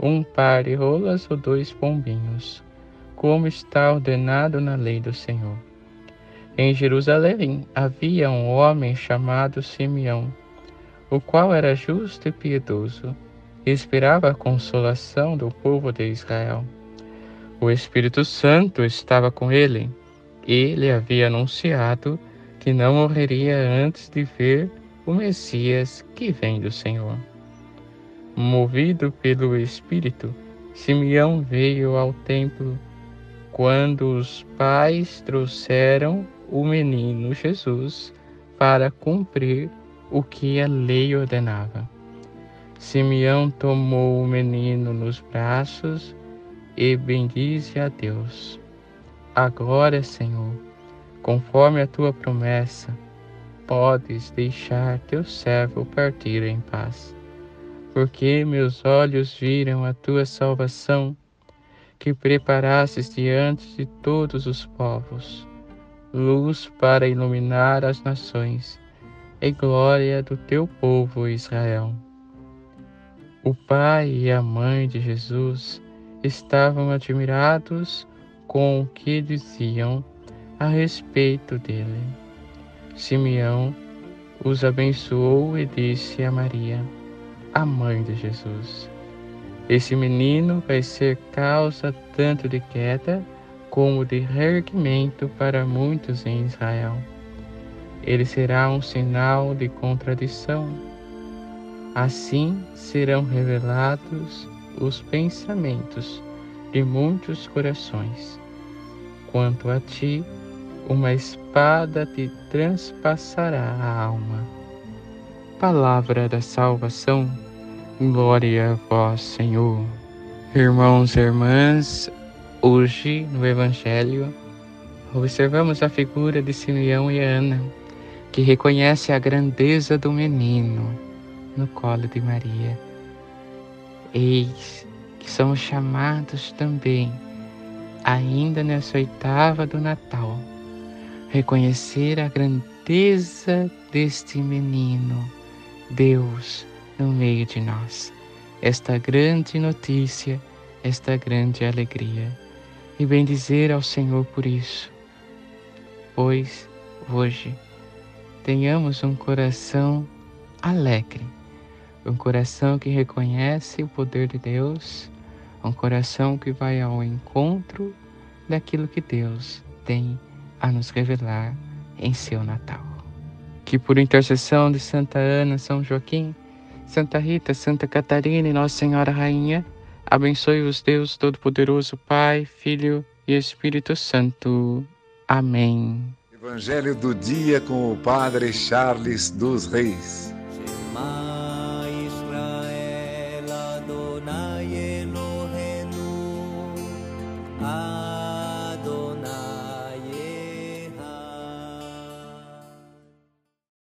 um par de rolas ou dois pombinhos, como está ordenado na lei do Senhor. Em Jerusalém havia um homem chamado Simeão, o qual era justo e piedoso, e esperava a consolação do povo de Israel. O Espírito Santo estava com ele, e lhe havia anunciado que não morreria antes de ver o Messias que vem do Senhor. Movido pelo Espírito, Simeão veio ao templo quando os pais trouxeram o menino Jesus para cumprir o que a lei ordenava. Simeão tomou o menino nos braços e bendize a Deus. Agora, Senhor, conforme a tua promessa, podes deixar teu servo partir em paz porque meus olhos viram a tua salvação, que preparastes diante de todos os povos, luz para iluminar as nações e glória do teu povo Israel. O pai e a mãe de Jesus estavam admirados com o que diziam a respeito dele. Simeão os abençoou e disse a Maria: a mãe de Jesus. Esse menino vai ser causa tanto de queda como de reerguimento para muitos em Israel. Ele será um sinal de contradição. Assim serão revelados os pensamentos de muitos corações. Quanto a ti, uma espada te transpassará a alma. Palavra da salvação Glória a vós, Senhor. Irmãos e irmãs, hoje no Evangelho observamos a figura de Simeão e Ana, que reconhece a grandeza do menino no colo de Maria. Eis que somos chamados também, ainda nessa oitava do Natal, reconhecer a grandeza deste menino, Deus no meio de nós. Esta grande notícia, esta grande alegria. E bendizer ao Senhor por isso, pois hoje tenhamos um coração alegre, um coração que reconhece o poder de Deus, um coração que vai ao encontro daquilo que Deus tem a nos revelar em seu Natal. Que por intercessão de Santa Ana, São Joaquim, Santa Rita, Santa Catarina e Nossa Senhora Rainha, abençoe-vos Deus Todo-Poderoso, Pai, Filho e Espírito Santo. Amém. Evangelho do dia com o Padre Charles dos Reis. Israel Adonai Eloheinu.